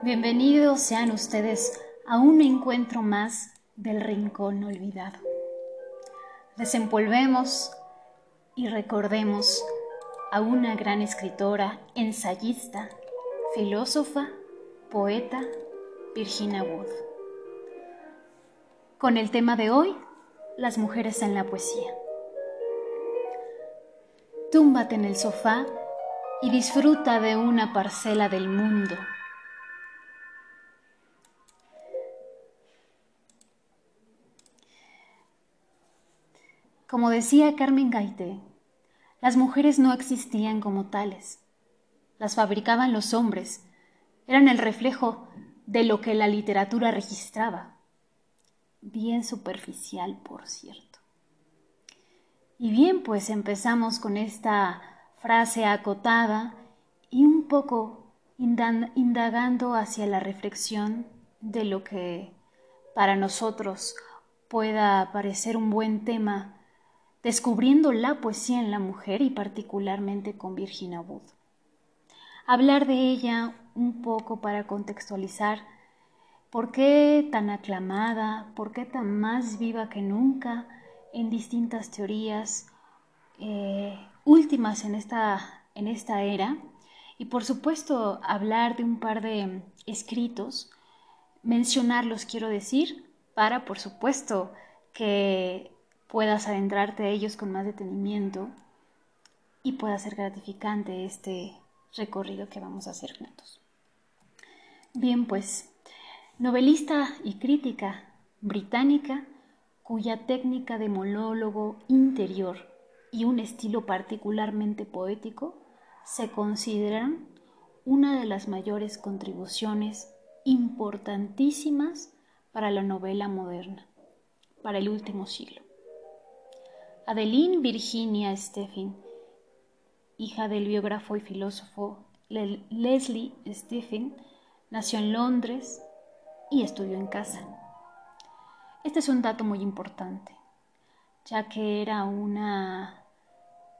Bienvenidos sean ustedes a un encuentro más del Rincón Olvidado. Desempolvemos y recordemos a una gran escritora, ensayista, filósofa, poeta, Virginia Woolf. Con el tema de hoy, las mujeres en la poesía. Túmbate en el sofá y disfruta de una parcela del mundo Como decía Carmen Gaité, las mujeres no existían como tales. Las fabricaban los hombres. Eran el reflejo de lo que la literatura registraba. Bien superficial, por cierto. Y bien, pues empezamos con esta frase acotada y un poco indagando hacia la reflexión de lo que para nosotros pueda parecer un buen tema descubriendo la poesía en la mujer y particularmente con Virginia Woolf. Hablar de ella un poco para contextualizar por qué tan aclamada, por qué tan más viva que nunca en distintas teorías eh, últimas en esta, en esta era y por supuesto hablar de un par de escritos, mencionarlos quiero decir, para por supuesto que puedas adentrarte a ellos con más detenimiento y pueda ser gratificante este recorrido que vamos a hacer juntos. Bien, pues, novelista y crítica británica cuya técnica de monólogo interior y un estilo particularmente poético se consideran una de las mayores contribuciones importantísimas para la novela moderna, para el último siglo. Adeline Virginia Stephen, hija del biógrafo y filósofo Leslie Stephen, nació en Londres y estudió en casa. Este es un dato muy importante, ya que era una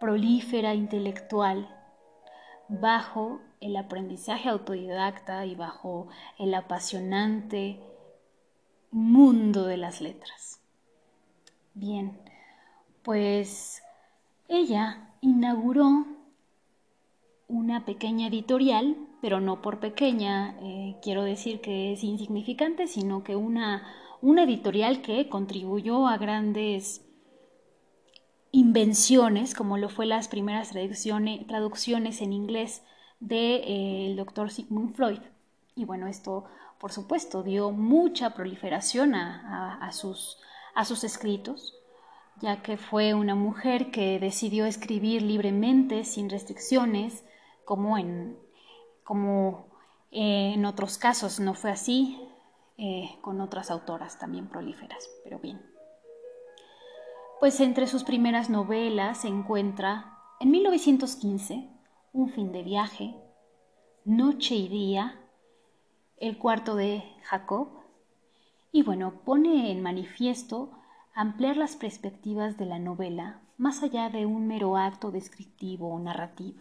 prolífera intelectual bajo el aprendizaje autodidacta y bajo el apasionante mundo de las letras. Bien, pues ella inauguró una pequeña editorial, pero no por pequeña, eh, quiero decir que es insignificante, sino que una, una editorial que contribuyó a grandes invenciones, como lo fue las primeras traducciones, en inglés del de, eh, doctor Sigmund Freud. Y bueno, esto por supuesto dio mucha proliferación a, sus, a sus escritos ya que fue una mujer que decidió escribir libremente, sin restricciones, como en, como, eh, en otros casos no fue así, eh, con otras autoras también prolíferas, pero bien. Pues entre sus primeras novelas se encuentra, en 1915, Un fin de viaje, Noche y día, El cuarto de Jacob, y bueno, pone en manifiesto ampliar las perspectivas de la novela más allá de un mero acto descriptivo o narrativo,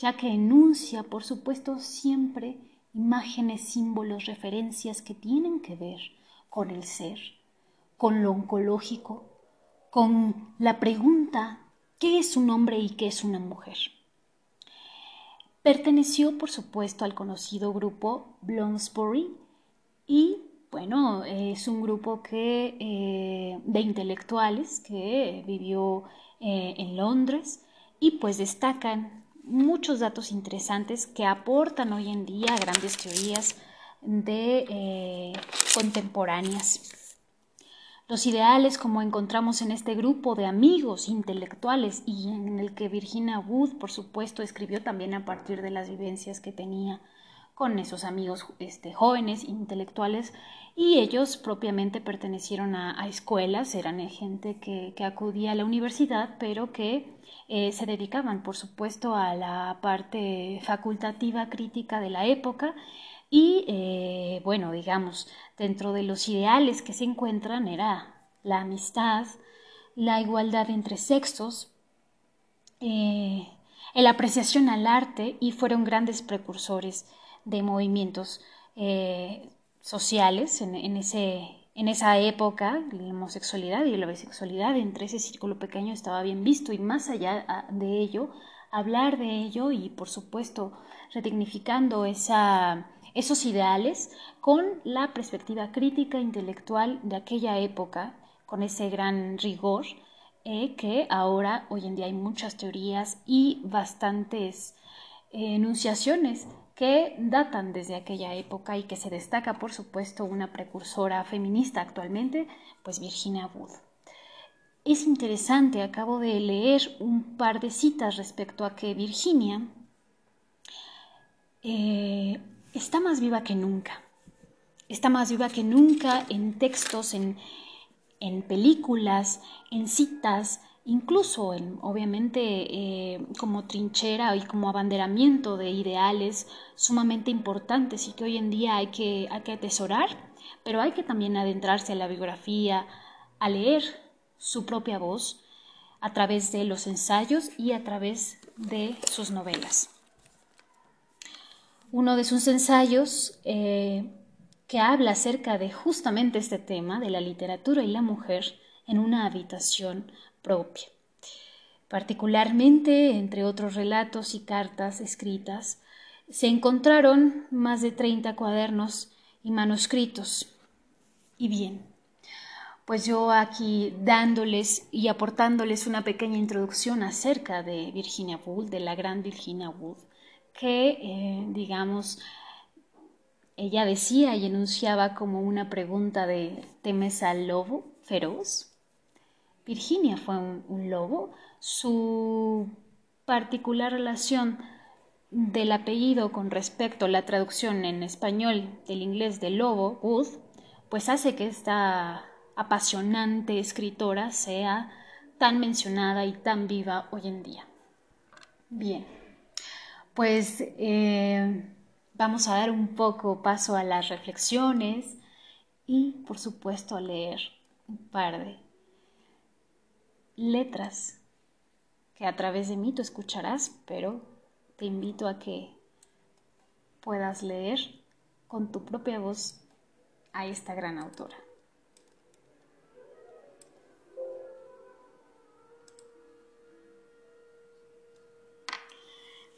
ya que enuncia, por supuesto, siempre imágenes, símbolos, referencias que tienen que ver con el ser, con lo oncológico, con la pregunta ¿qué es un hombre y qué es una mujer? Perteneció, por supuesto, al conocido grupo Bloomsbury y bueno, es un grupo que, eh, de intelectuales que vivió eh, en Londres y pues destacan muchos datos interesantes que aportan hoy en día grandes teorías de eh, contemporáneas. Los ideales, como encontramos en este grupo de amigos intelectuales y en el que Virginia Wood, por supuesto, escribió también a partir de las vivencias que tenía con esos amigos este, jóvenes intelectuales y ellos propiamente pertenecieron a, escuelas, eran gente que, acudía a la universidad, pero que eh, se dedicaban, por supuesto, a la parte facultativa crítica de la época. Y, eh, bueno, digamos, dentro de los ideales que se encuentran era la amistad, la igualdad entre sexos, eh, la apreciación al arte y fueron grandes precursores de movimientos eh, sociales en, ese, en esa época, la homosexualidad y la bisexualidad entre ese círculo pequeño estaba bien visto y más allá ah, de ello, hablar de ello y por supuesto redignificando esa, esos ideales con la perspectiva crítica intelectual de aquella época, con ese gran rigor eh, que ahora hoy en día hay muchas teorías y bastantes eh, enunciaciones que datan desde aquella época y que se destaca, por supuesto, una precursora feminista actualmente, pues Virginia Woolf. Es interesante, acabo de leer un par de citas respecto a que Virginia eh, está más viva que nunca. Está más viva que nunca en textos, en, en películas, en citas, incluso en, obviamente eh, como trinchera y como abanderamiento de ideales sumamente importantes y que hoy en día hay que, hay que atesorar, pero hay que también adentrarse a la biografía, a leer su propia voz a través de los ensayos y a través de sus novelas. Uno de sus ensayos eh, que habla acerca de justamente este tema, de la literatura y la mujer, en una habitación propia. Particularmente, entre otros relatos y cartas escritas, se encontraron más de 30 cuadernos y manuscritos. Y bien, pues yo aquí dándoles y aportándoles una pequeña introducción acerca de Virginia Woolf, de la gran Virginia Woolf, que, eh, digamos, ella decía y enunciaba como una pregunta de ¿temes al lobo feroz? Virginia fue un, lobo. Su particular relación del apellido con respecto a la traducción en español del inglés de lobo, Wood, pues hace que esta apasionante escritora sea tan mencionada y tan viva hoy en día. Bien, pues eh, vamos a dar un poco paso a las reflexiones y por supuesto a leer un par de letras que a través de mí tú escucharás, pero te invito a que puedas leer con tu propia voz a esta gran autora.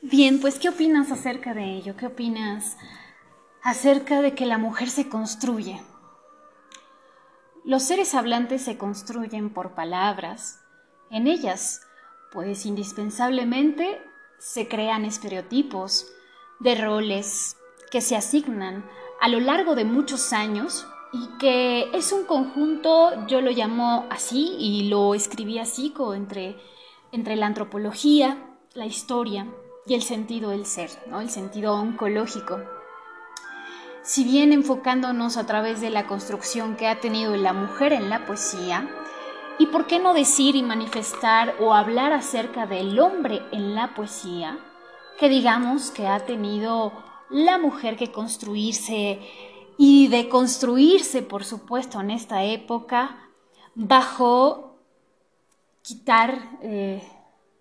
Bien, pues ¿qué opinas acerca de ello? ¿Qué opinas acerca de que la mujer se construye? Los seres hablantes se construyen por palabras, en ellas, pues indispensablemente se crean estereotipos de roles que se asignan a lo largo de muchos años y que es un conjunto, yo lo llamo así y lo escribí así, entre, entre la antropología, la historia y el sentido del ser, ¿no? el sentido oncológico. Si bien enfocándonos a través de la construcción que ha tenido la mujer en la poesía, ¿Y por qué no decir y manifestar o hablar acerca del hombre en la poesía? Que digamos que ha tenido la mujer que construirse y de construirse, por supuesto, en esta época, bajo quitar, eh,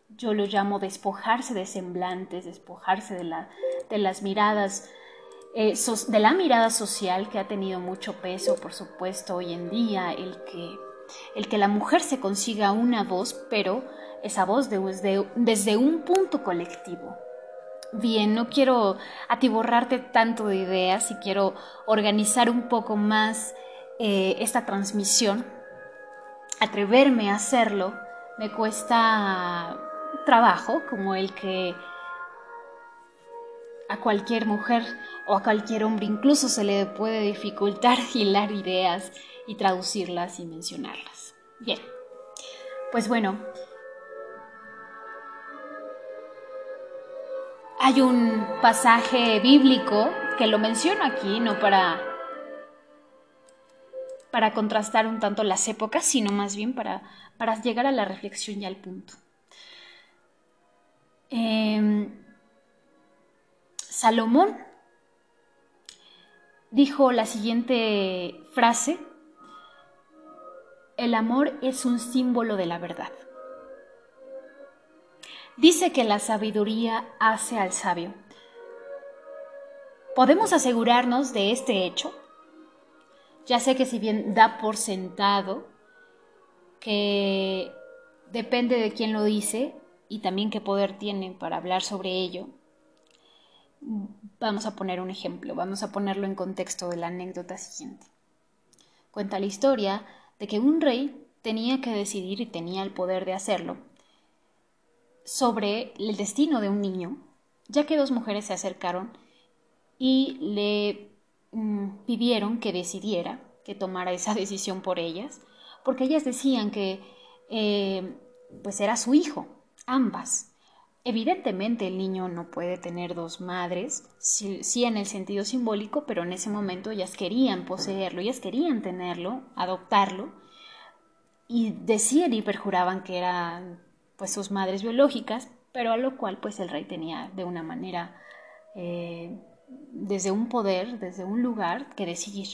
yo lo llamo despojarse de semblantes, despojarse de, la, de las miradas, eh, de la mirada social que ha tenido mucho peso, por supuesto, hoy en día, el que el que la mujer se consiga una voz, pero esa voz desde, un punto colectivo. Bien, no quiero atiborrarte tanto de ideas y quiero organizar un poco más eh, esta transmisión. Atreverme a hacerlo me cuesta trabajo como el que a cualquier mujer o a cualquier hombre incluso se le puede dificultar hilar ideas y traducirlas y mencionarlas. Bien, pues bueno, hay un pasaje bíblico que lo menciono aquí, no para, para contrastar un tanto las épocas, sino más bien para, para llegar a la reflexión y al punto. Em, Salomón dijo la siguiente frase el amor es un símbolo de la verdad. Dice que la sabiduría hace al sabio. ¿Podemos asegurarnos de este hecho? Ya sé que si bien da por sentado que depende de quién lo dice y también qué poder tiene para hablar sobre ello, vamos a poner un ejemplo, vamos a ponerlo en contexto de la anécdota siguiente. Cuenta la historia de que un rey tenía que decidir y tenía el poder de hacerlo sobre el destino de un niño, ya que dos mujeres se acercaron y le mm, pidieron que decidiera, que tomara esa decisión por ellas, porque ellas decían que eh, pues era su hijo, ambas. Evidentemente el niño no puede tener dos madres, sí, en el sentido simbólico, pero en ese momento ellas querían poseerlo, ellas querían tenerlo, adoptarlo, y decían y perjuraban que eran pues sus madres biológicas, pero a lo cual pues el rey tenía de una manera, eh, desde un poder, desde un lugar que decidir.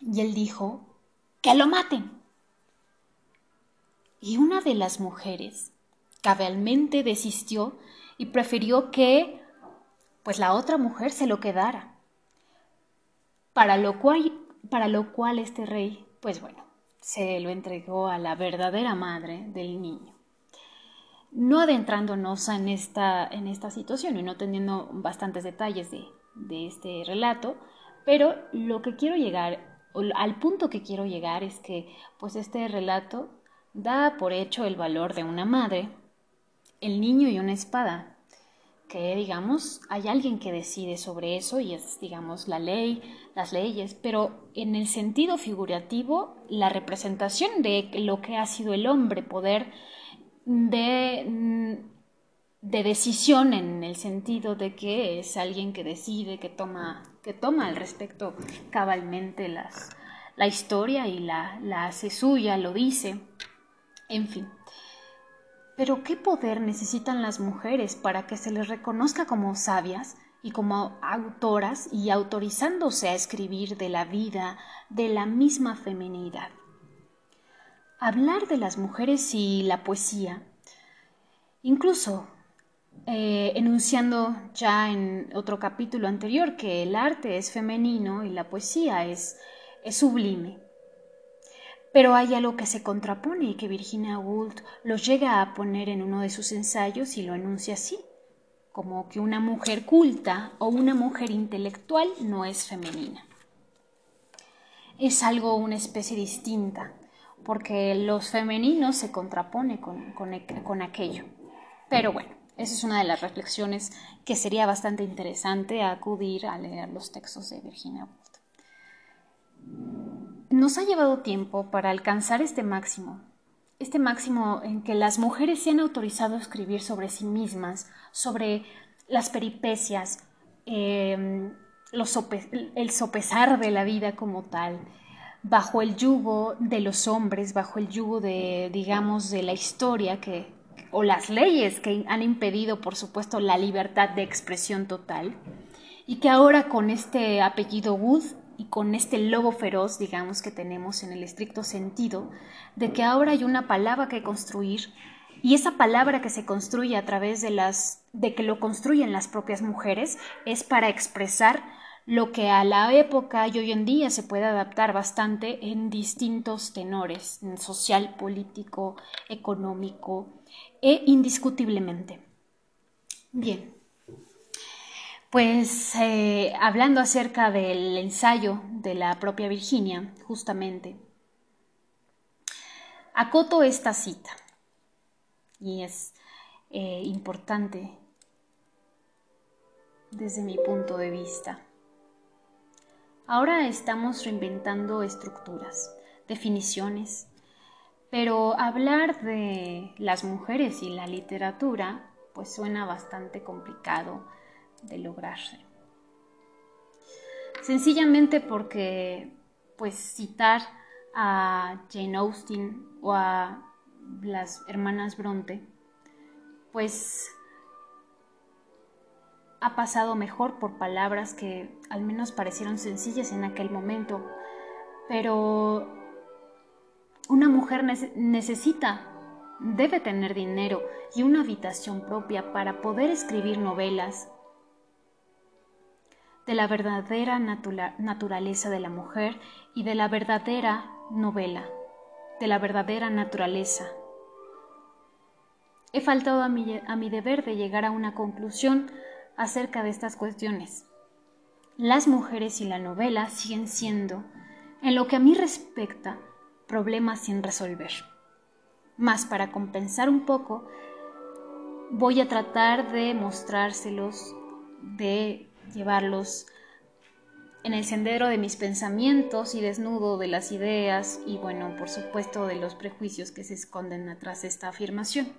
Y él dijo, que lo maten. Y una de las mujeres cabalmente desistió y prefirió que pues la otra mujer se lo quedara. Para lo cual, para lo cual este rey, pues bueno, se lo entregó a la verdadera madre del niño. No adentrándonos en esta, en esta situación y no teniendo bastantes detalles de, de este relato, pero lo que quiero llegar, al punto que quiero llegar es que pues este relato da por hecho el valor de una madre, el niño y una espada, que digamos hay alguien que decide sobre eso y es digamos la ley, las leyes, pero en el sentido figurativo la representación de lo que ha sido el hombre, poder de, de decisión en el sentido de que es alguien que decide, que toma, que toma al respecto cabalmente las, la historia y la, la hace suya, lo dice, en fin. Pero ¿qué poder necesitan las mujeres para que se les reconozca como sabias y como autoras y autorizándose a escribir de la vida de la misma feminidad? Hablar de las mujeres y la poesía, incluso eh, enunciando ya en otro capítulo anterior que el arte es femenino y la poesía es, es sublime. Pero hay algo que se contrapone y que Virginia Woolf lo llega a poner en uno de sus ensayos y lo enuncia así, como que una mujer culta o una mujer intelectual no es femenina. Es algo, una especie distinta, porque los femeninos se contrapone con, con aquello. Pero bueno, esa es una de las reflexiones que sería bastante interesante acudir a leer los textos de Virginia Woolf. Nos ha llevado tiempo para alcanzar este máximo, este máximo en que las mujeres se han autorizado a escribir sobre sí mismas, sobre las peripecias, em, el sopesar de la vida como tal, bajo el yugo de los hombres, bajo el yugo de, digamos, de la historia que, o las leyes que han impedido, por supuesto, la libertad de expresión total, y que ahora con este apellido Wood y con este lobo feroz, digamos, que tenemos en el estricto sentido, de que ahora hay una palabra que construir y esa palabra que se construye a través de las de que lo construyen las propias mujeres es para expresar lo que a la época y hoy en día se puede adaptar bastante en distintos tenores, en social, político, económico e indiscutiblemente. Bien, pues eh, hablando acerca del ensayo de la propia Virginia, justamente, acoto esta cita y es eh, importante desde mi punto de vista. Ahora estamos reinventando estructuras, definiciones, pero hablar de las mujeres y la literatura pues suena bastante complicado de lograrse. Sencillamente porque, pues, citar a Jane Austen o a las hermanas Bronte, pues ha pasado mejor por palabras que al menos parecieron sencillas en aquel momento, pero una mujer necesita, debe tener dinero y una habitación propia para poder escribir novelas de la verdadera naturaleza de la mujer y de la verdadera novela, de la verdadera naturaleza. He faltado a mi, a mi deber de llegar a una conclusión acerca de estas cuestiones. Las mujeres y la novela siguen siendo, en lo que a mí respecta, problemas sin resolver. Más para compensar un poco, voy a tratar de mostrárselos, de llevarlos en el sendero de mis pensamientos y desnudo de las ideas y bueno, por supuesto de los prejuicios que se esconden atrás de esta afirmación.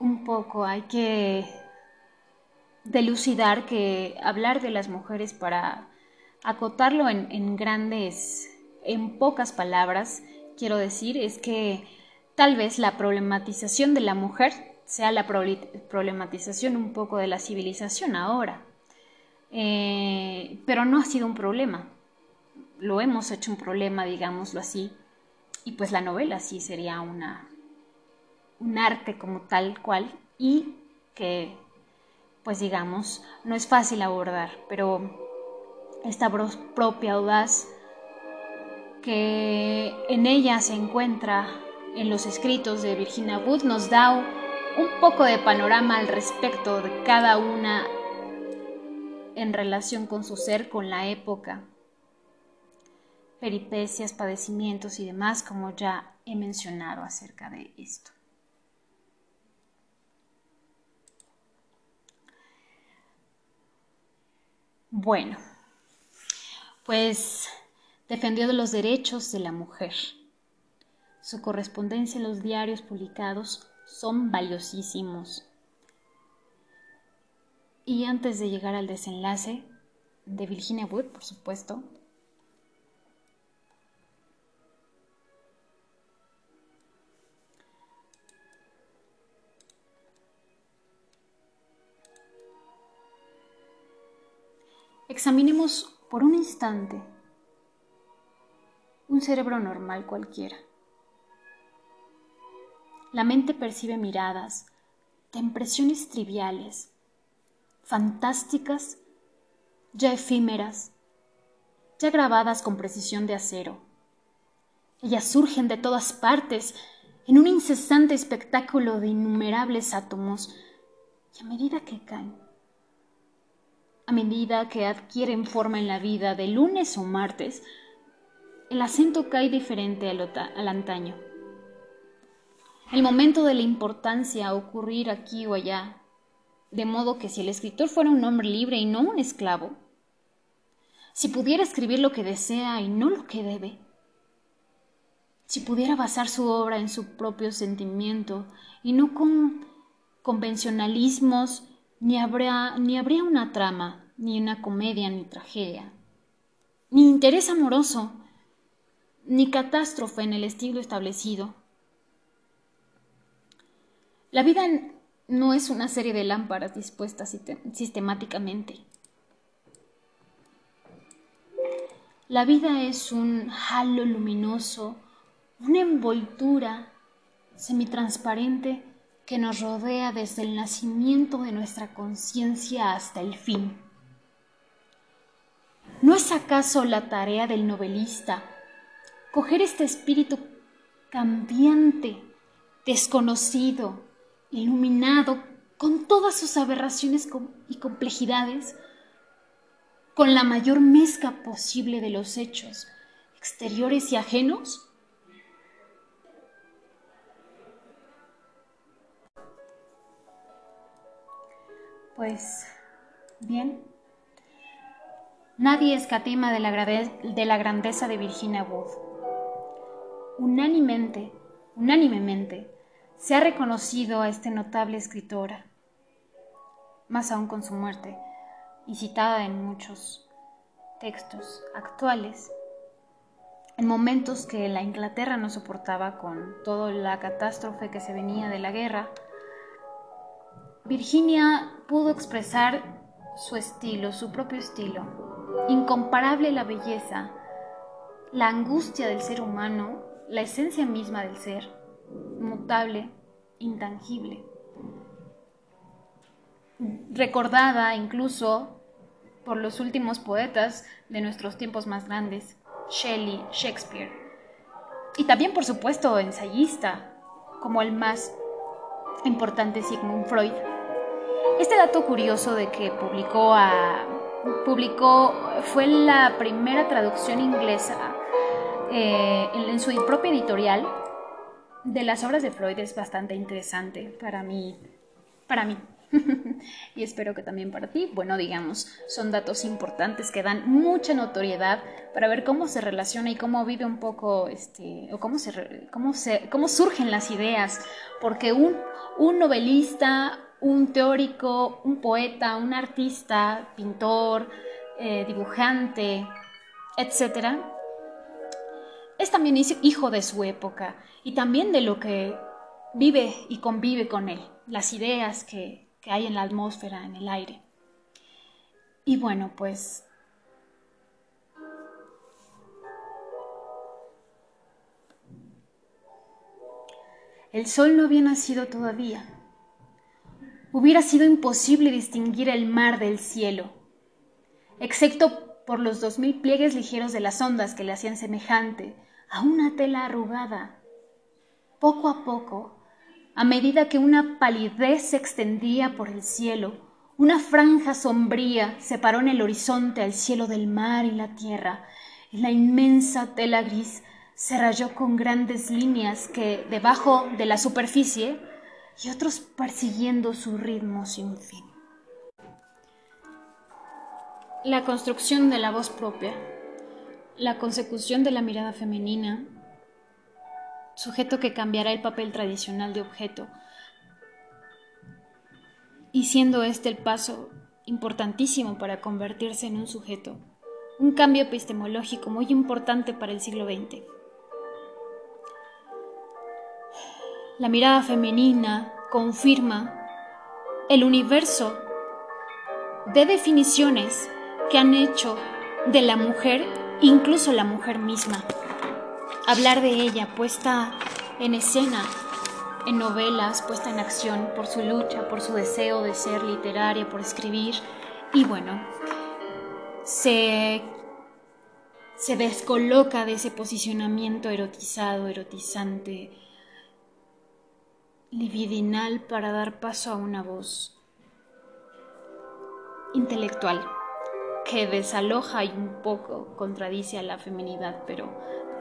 Un poco hay que delucidar que hablar de las mujeres para acotarlo en, grandes, en pocas palabras, quiero decir, es que tal vez la problematización de la mujer sea la problematización un poco de la civilización ahora. Eh, pero no ha sido un problema. Lo hemos hecho un problema, digámoslo así. Y pues la novela sí sería una, un arte como tal cual y que, pues digamos, no es fácil abordar, pero esta propia audaz que en ella se encuentra en los escritos de Virginia Wood nos da un poco de panorama al respecto de cada una en relación con su ser, con la época, peripecias, padecimientos y demás, como ya he mencionado acerca de esto. Bueno, pues defendió los derechos de la mujer. Su correspondencia en los diarios publicados son valiosísimos. Y antes de llegar al desenlace de Virginia Wood, por supuesto, examinemos por un instante un cerebro normal cualquiera. La mente percibe miradas de impresiones triviales, fantásticas, ya efímeras, ya grabadas con precisión de acero. Ellas surgen de todas partes en un incesante espectáculo de innumerables átomos y a medida que caen, a medida que adquieren forma en la vida de lunes o martes, el acento cae diferente al, antaño. El momento de la importancia ocurrir aquí o allá, de modo que si el escritor fuera un hombre libre y no un esclavo, si pudiera escribir lo que desea y no lo que debe, si pudiera basar su obra en su propio sentimiento y no con convencionalismos ni habría, ni habría una trama, ni una comedia, ni tragedia, ni interés amoroso, ni catástrofe en el estilo establecido. La vida no es una serie de lámparas dispuestas sistemáticamente. La vida es un halo luminoso, una envoltura semitransparente que nos rodea desde el nacimiento de nuestra conciencia hasta el fin. ¿No es acaso la tarea del novelista coger este espíritu cambiante, desconocido, iluminado, con todas sus aberraciones y complejidades, con la mayor mezcla posible de los hechos, exteriores y ajenos? Pues bien, nadie escatima de la, de la grandeza de Virginia Wood. Unánimemente, unánimemente, se ha reconocido a esta notable escritora, más aún con su muerte, y citada en muchos textos actuales, en momentos que la Inglaterra no soportaba con toda la catástrofe que se venía de la guerra, Virginia pudo expresar su estilo, su propio estilo, incomparable la belleza, la angustia del ser humano, la esencia misma del ser, inmutable, intangible. Recordada incluso por los últimos poetas de nuestros tiempos más grandes, Shelley, Shakespeare. Y también, por supuesto, ensayista, como el más importante Sigmund Freud. Este dato curioso de que publicó, publicó fue la primera traducción inglesa eh, en, su propia editorial de las obras de Freud es bastante interesante para mí. Para mí. y espero que también para ti. Bueno, digamos, son datos importantes que dan mucha notoriedad para ver cómo se relaciona y cómo vive un poco, este, o cómo, se, cómo, se, cómo surgen las ideas. Porque un, un novelista, un teórico, un poeta, un artista, pintor, eh, dibujante, etcétera, es también hijo de su época y también de lo que vive y convive con él, las ideas que, hay en la atmósfera, en el aire. Y bueno, pues El sol no había nacido todavía. Hubiera sido imposible distinguir el mar del cielo, excepto por los dos mil pliegues ligeros de las ondas que le hacían semejante a una tela arrugada. Poco a poco, a medida que una palidez se extendía por el cielo, una franja sombría separó en el horizonte al cielo del mar y la tierra, y la inmensa tela gris se rayó con grandes líneas que, debajo de la superficie, y otros persiguiendo su ritmo sin fin. La construcción de la voz propia la consecución de la mirada femenina, sujeto que cambiará el papel tradicional de objeto, y siendo este el paso importantísimo para convertirse en un sujeto, un cambio epistemológico muy importante para el siglo XX. La mirada femenina confirma el universo de definiciones que han hecho de la mujer incluso la mujer misma. Hablar de ella puesta en escena, en novelas, puesta en acción por su lucha, por su deseo de ser literaria, por escribir, y bueno, se, se descoloca de ese posicionamiento erotizado, erotizante, libidinal para dar paso a una voz intelectual que desaloja y un poco contradice a la feminidad, pero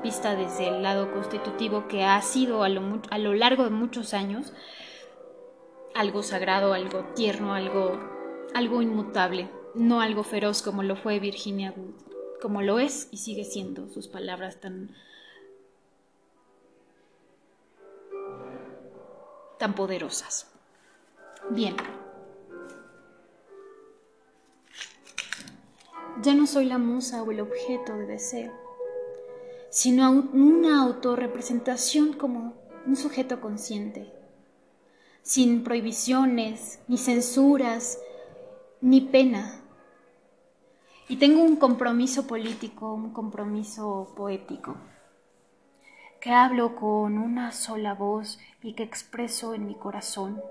vista desde el lado constitutivo que ha sido a lo, a lo largo de muchos años algo sagrado, algo tierno, algo, algo inmutable, no algo feroz como lo fue Virginia Wood, como lo es y sigue siendo sus palabras tan tan poderosas. Bien. Ya no soy la musa o el objeto de deseo, sino una autorrepresentación como un sujeto consciente, sin prohibiciones, ni censuras, ni pena. Y tengo un compromiso político, un compromiso poético, que hablo con una sola voz y que expreso en mi corazón.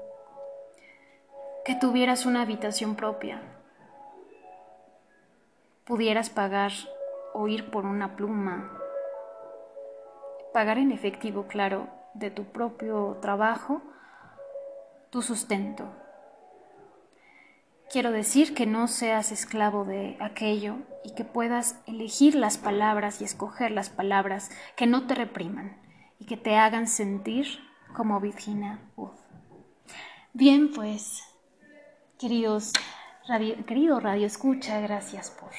Que tuvieras una habitación propia, pudieras pagar o ir por una pluma, pagar en efectivo, claro, de tu propio trabajo, tu sustento. Quiero decir que no seas esclavo de aquello y que puedas elegir las palabras y escoger las palabras que no te repriman y que te hagan sentir como Virginia Wood. Bien, pues, queridos querido Radio Escucha, gracias por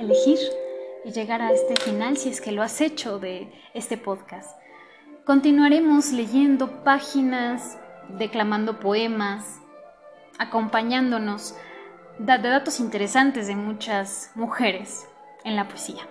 elegir y llegar a este final si es que lo has hecho de este podcast. Continuaremos leyendo páginas, declamando poemas, acompañándonos de datos interesantes de muchas mujeres en la poesía.